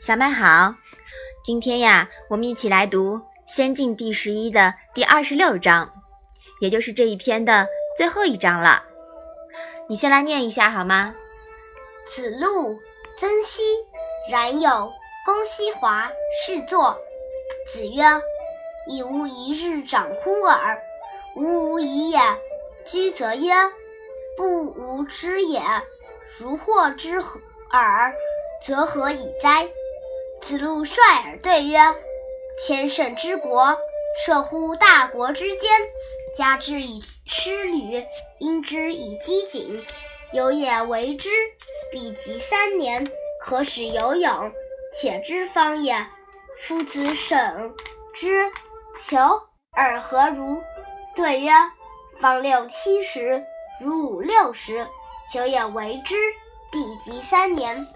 小麦好，今天呀，我们一起来读《仙境》第十一的第二十六章，也就是这一篇的最后一章了。你先来念一下好吗？子路、曾皙、冉有、公西华侍坐。子曰：“以无一日长乎尔，吾无以也。居则曰：不吾知也。如获之耳，则何以哉？”子路率尔对曰：“千乘之国，射乎大国之间，加之以师旅，因之以饥馑，有也为之，必及三年，可使有勇。且知方也。夫子审之，求尔何如？”对曰：“方六七十，如五六十，求也为之，必及三年，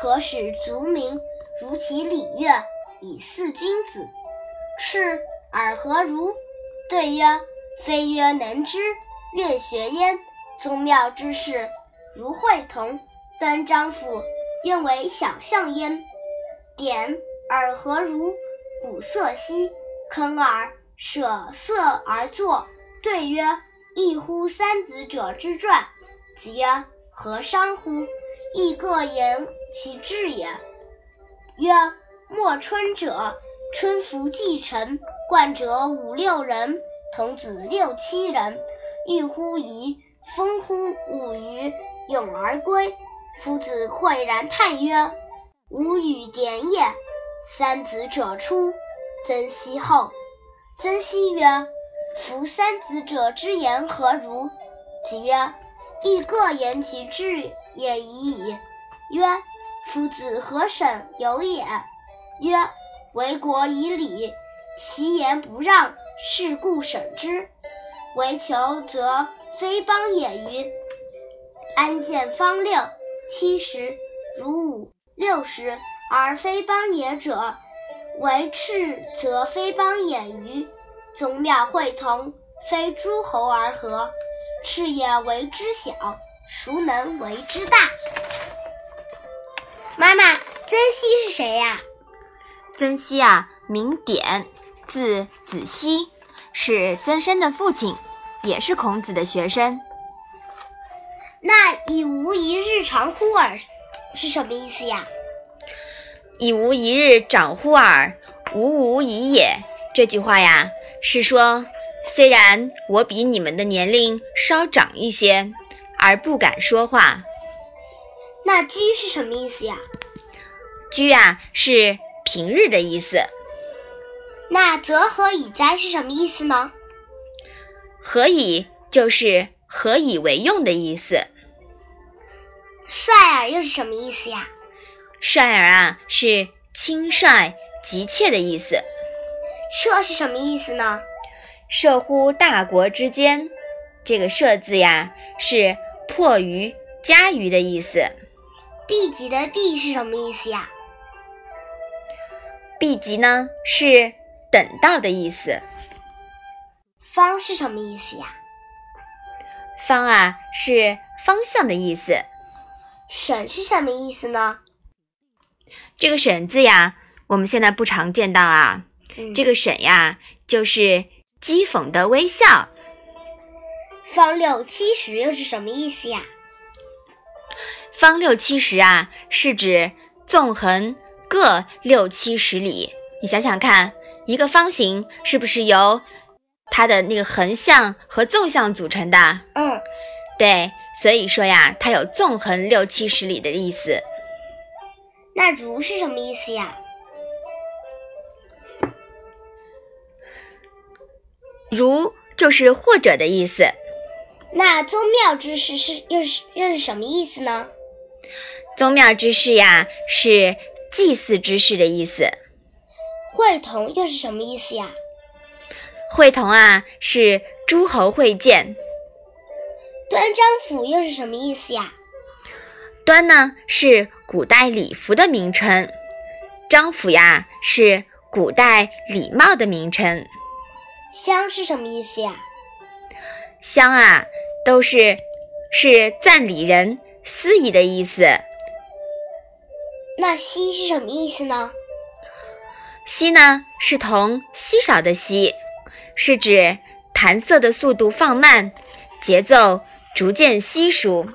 可使足民。”如其礼乐，以俟君子。赤尔何如？对曰：非曰能之，愿学焉。宗庙之事，如会同、端章甫，愿为想象焉。典尔何如？鼓瑟兮，坑尔舍色而作。对曰：异乎三子者之传。子曰：何伤乎？亦各言其志也。曰：莫春者，春服既成，冠者五六人，童子六七人。欲乎沂，风乎舞雩，咏而归。夫子喟然叹曰：“吾与点也。”三子者出，曾皙后。曾皙曰：“夫三子者之言何如？”子曰：“亦各言其志也已矣。”曰。夫子何审有也？曰：为国以礼，其言不让，是故审之。为求则非邦也与？安见方六七十，如五六十而非邦也者？为赤则非邦也与？宗庙会同，非诸侯而合。赤也为之小，孰能为之大？妈妈，曾皙是谁呀？曾皙啊，名典，字子熙，是曾参的父亲，也是孔子的学生。那“以无一日长乎尔”是什么意思呀？“以无一日长乎尔，吾无以也。”这句话呀，是说虽然我比你们的年龄稍长一些，而不敢说话。那居是什么意思呀？居啊是平日的意思。那则何以哉是什么意思呢？何以就是何以为用的意思。率尔又是什么意思呀？率尔啊是轻率急切的意思。射是什么意思呢？射乎大国之间，这个射字呀是迫于加于的意思。避疾的避是什么意思呀？避疾呢是等到的意思。方是什么意思呀？方啊是方向的意思。省是什么意思呢？这个省字呀，我们现在不常见到啊。这个省呀，就是讥讽的微笑。方六七十又是什么意思呀？方六七十啊，是指纵横各六七十里。你想想看，一个方形是不是由它的那个横向和纵向组成的？嗯，对，所以说呀，它有纵横六七十里的意思。那如是什么意思呀？如就是或者的意思。那宗庙之事是又是又是什么意思呢？宗庙之事呀，是祭祀之事的意思。会同又是什么意思呀？会同啊，是诸侯会见。端章甫又是什么意思呀？端呢，是古代礼服的名称；章甫呀，是古代礼帽的名称。乡是什么意思呀？乡啊，都是是赞礼人、司仪的意思。那稀是什么意思呢？稀呢是同稀少的稀，是指弹色的速度放慢，节奏逐渐稀疏。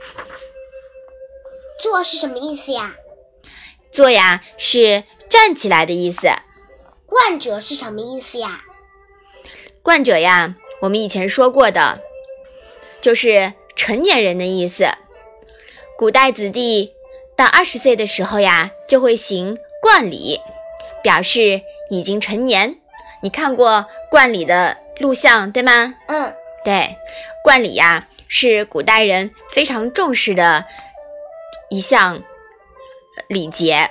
坐是什么意思呀？坐呀是站起来的意思。冠者是什么意思呀？冠者呀，我们以前说过的，就是成年人的意思。古代子弟到二十岁的时候呀，就会行冠礼，表示已经成年。你看过冠礼的录像对吗？嗯，对，冠礼呀是古代人非常重视的一项礼节。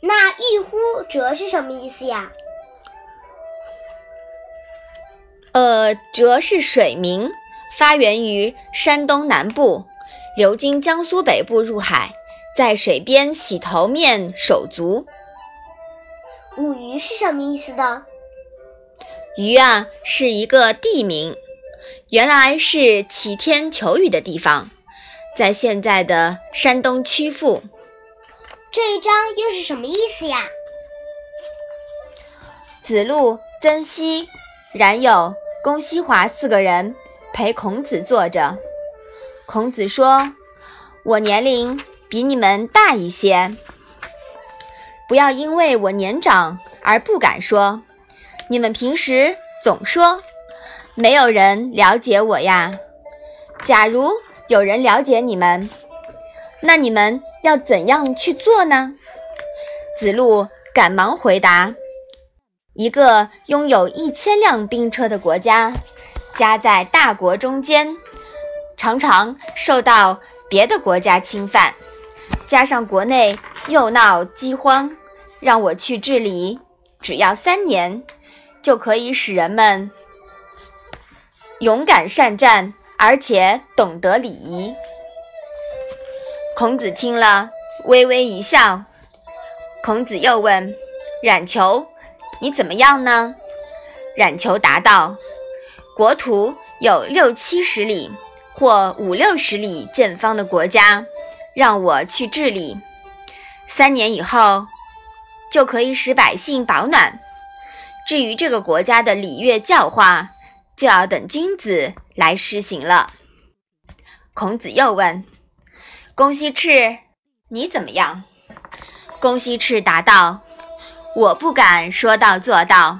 那一呼折是什么意思呀？呃，折是水名，发源于山东南部，流经江苏北部入海，在水边洗头面手足。五鱼是什么意思呢？鱼啊，是一个地名，原来是祈天求雨的地方，在现在的山东曲阜。这一章又是什么意思呀？子路、曾皙、冉有。公西华四个人陪孔子坐着。孔子说：“我年龄比你们大一些，不要因为我年长而不敢说。你们平时总说没有人了解我呀。假如有人了解你们，那你们要怎样去做呢？”子路赶忙回答。一个拥有一千辆兵车的国家，夹在大国中间，常常受到别的国家侵犯，加上国内又闹饥荒，让我去治理，只要三年，就可以使人们勇敢善战，而且懂得礼仪。孔子听了，微微一笑。孔子又问冉求。你怎么样呢？冉求答道：“国土有六七十里或五六十里见方的国家，让我去治理，三年以后就可以使百姓保暖。至于这个国家的礼乐教化，就要等君子来施行了。”孔子又问：“公西赤，你怎么样？”公西赤答道。我不敢说到做到，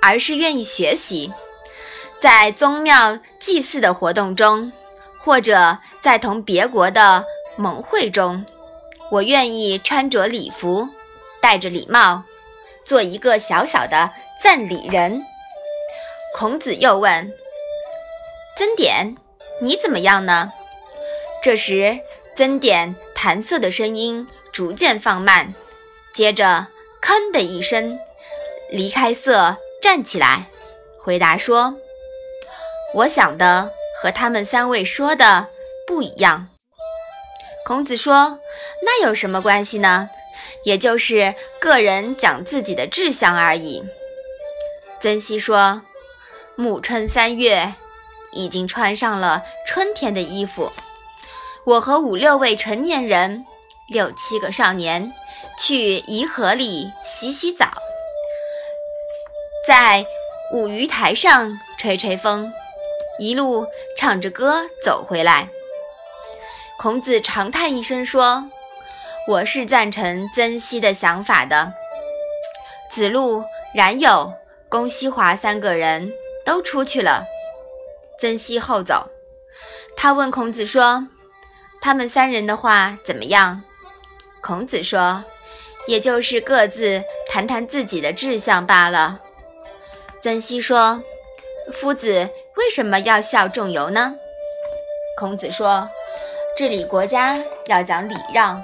而是愿意学习，在宗庙祭祀的活动中，或者在同别国的盟会中，我愿意穿着礼服，戴着礼帽，做一个小小的赞礼人。孔子又问：“曾点，你怎么样呢？”这时，曾点弹瑟的声音逐渐放慢，接着。吭的一声，离开色，站起来，回答说：“我想的和他们三位说的不一样。”孔子说：“那有什么关系呢？也就是个人讲自己的志向而已。”曾皙说：“暮春三月，已经穿上了春天的衣服。我和五六位成年人，六七个少年。”去颐和里洗洗澡，在五鱼台上吹吹风，一路唱着歌走回来。孔子长叹一声说：“我是赞成曾皙的想法的。”子路、冉有、公西华三个人都出去了，曾皙后走。他问孔子说：“他们三人的话怎么样？”孔子说。也就是各自谈谈自己的志向罢了。曾皙说：“夫子为什么要效仲由呢？”孔子说：“治理国家要讲礼让。”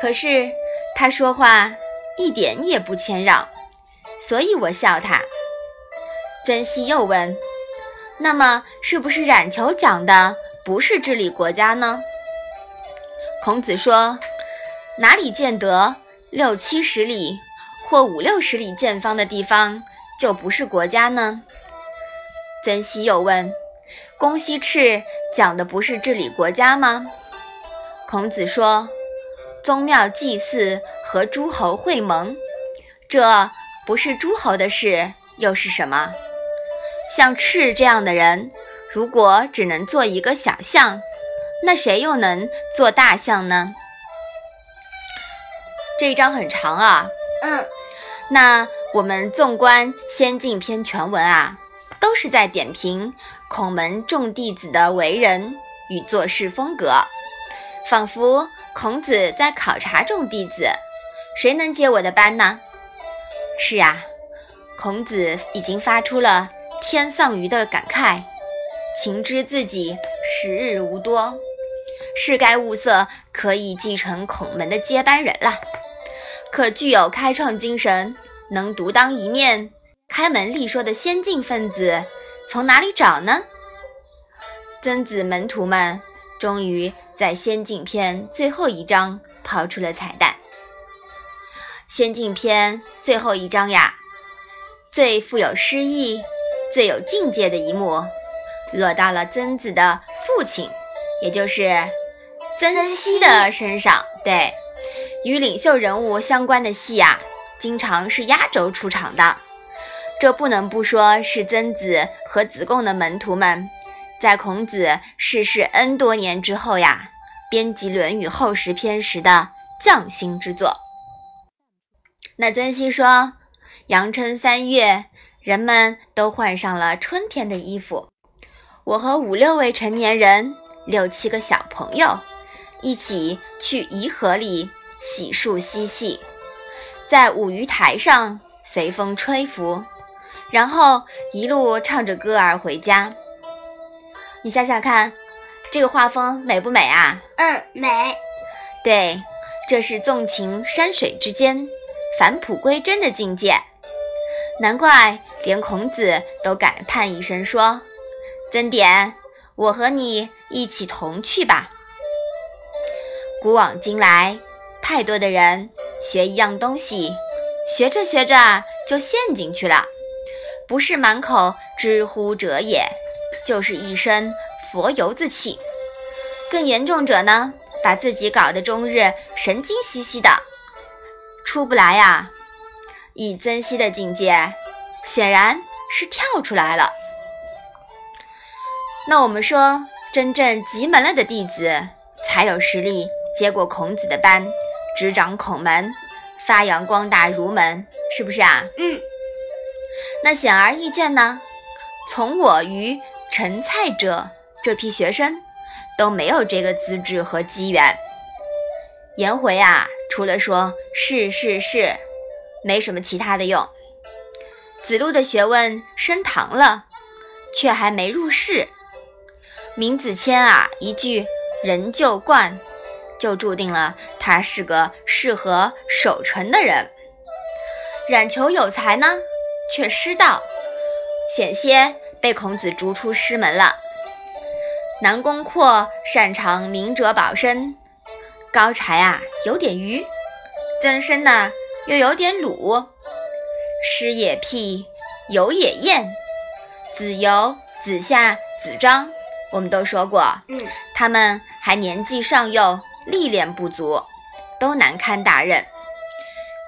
可是他说话一点也不谦让，所以我笑他。曾皙又问：“那么是不是冉求讲的不是治理国家呢？”孔子说：“哪里见得？”六七十里或五六十里见方的地方，就不是国家呢？曾皙又问：“公西赤讲的不是治理国家吗？”孔子说：“宗庙祭祀和诸侯会盟，这不是诸侯的事，又是什么？像赤这样的人，如果只能做一个小象，那谁又能做大象呢？这一章很长啊。嗯，那我们纵观《先进篇》全文啊，都是在点评孔门众弟子的为人与做事风格，仿佛孔子在考察众弟子，谁能接我的班呢？是啊，孔子已经发出了天丧于的感慨，情知自己时日无多，是该物色可以继承孔门的接班人了。可具有开创精神、能独当一面、开门立说的先进分子，从哪里找呢？曾子门徒们终于在《先进篇》最后一章抛出了彩蛋。《先进篇》最后一章呀，最富有诗意、最有境界的一幕，落到了曾子的父亲，也就是曾皙的身上。对。与领袖人物相关的戏呀，经常是压轴出场的。这不能不说是曾子和子贡的门徒们，在孔子逝世 N 多年之后呀，编辑《论语后十篇》时的匠心之作。那曾皙说：“阳春三月，人们都换上了春天的衣服，我和五六位成年人、六七个小朋友，一起去颐和里。”洗漱嬉戏，在舞鱼台上随风吹拂，然后一路唱着歌儿回家。你想想看，这个画风美不美啊？嗯，美。对，这是纵情山水之间，返璞归真的境界。难怪连孔子都感叹一声说：“曾点，我和你一起同去吧。”古往今来。太多的人学一样东西，学着学着就陷进去了，不是满口知乎者也，就是一身佛油子气。更严重者呢，把自己搞得终日神经兮兮的，出不来呀。以曾皙的境界，显然是跳出来了。那我们说，真正极门了的弟子，才有实力接过孔子的班。执掌孔门，发扬光大儒门，是不是啊？嗯。那显而易见呢，从我于陈蔡者这批学生都没有这个资质和机缘。颜回啊，除了说是是是，没什么其他的用。子路的学问升堂了，却还没入仕。闵子骞啊，一句人就惯。就注定了他是个适合守城的人。冉求有才呢，却失道，险些被孔子逐出师门了。南宫阔擅长明哲保身，高柴啊有点愚，曾参呢又有点鲁，师也辟，友也厌，子游、子夏、子张，我们都说过，嗯，他们还年纪尚幼。历练不足，都难堪大任。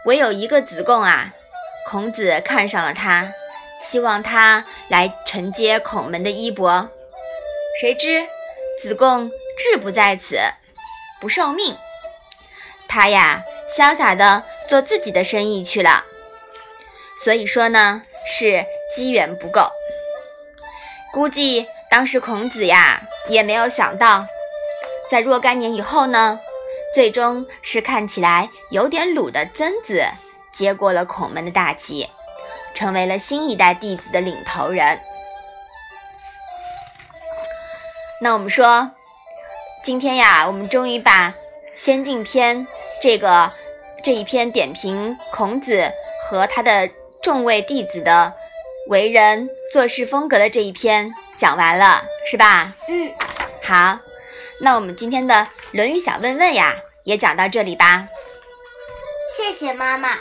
唯有一个子贡啊，孔子看上了他，希望他来承接孔门的衣钵。谁知子贡志不在此，不受命。他呀，潇洒的做自己的生意去了。所以说呢，是机缘不够。估计当时孔子呀，也没有想到。在若干年以后呢，最终是看起来有点鲁的曾子接过了孔门的大旗，成为了新一代弟子的领头人。那我们说，今天呀，我们终于把《先进篇》这个这一篇点评孔子和他的众位弟子的为人做事风格的这一篇讲完了，是吧？嗯，好。那我们今天的《论语》小问问呀，也讲到这里吧。谢谢妈妈。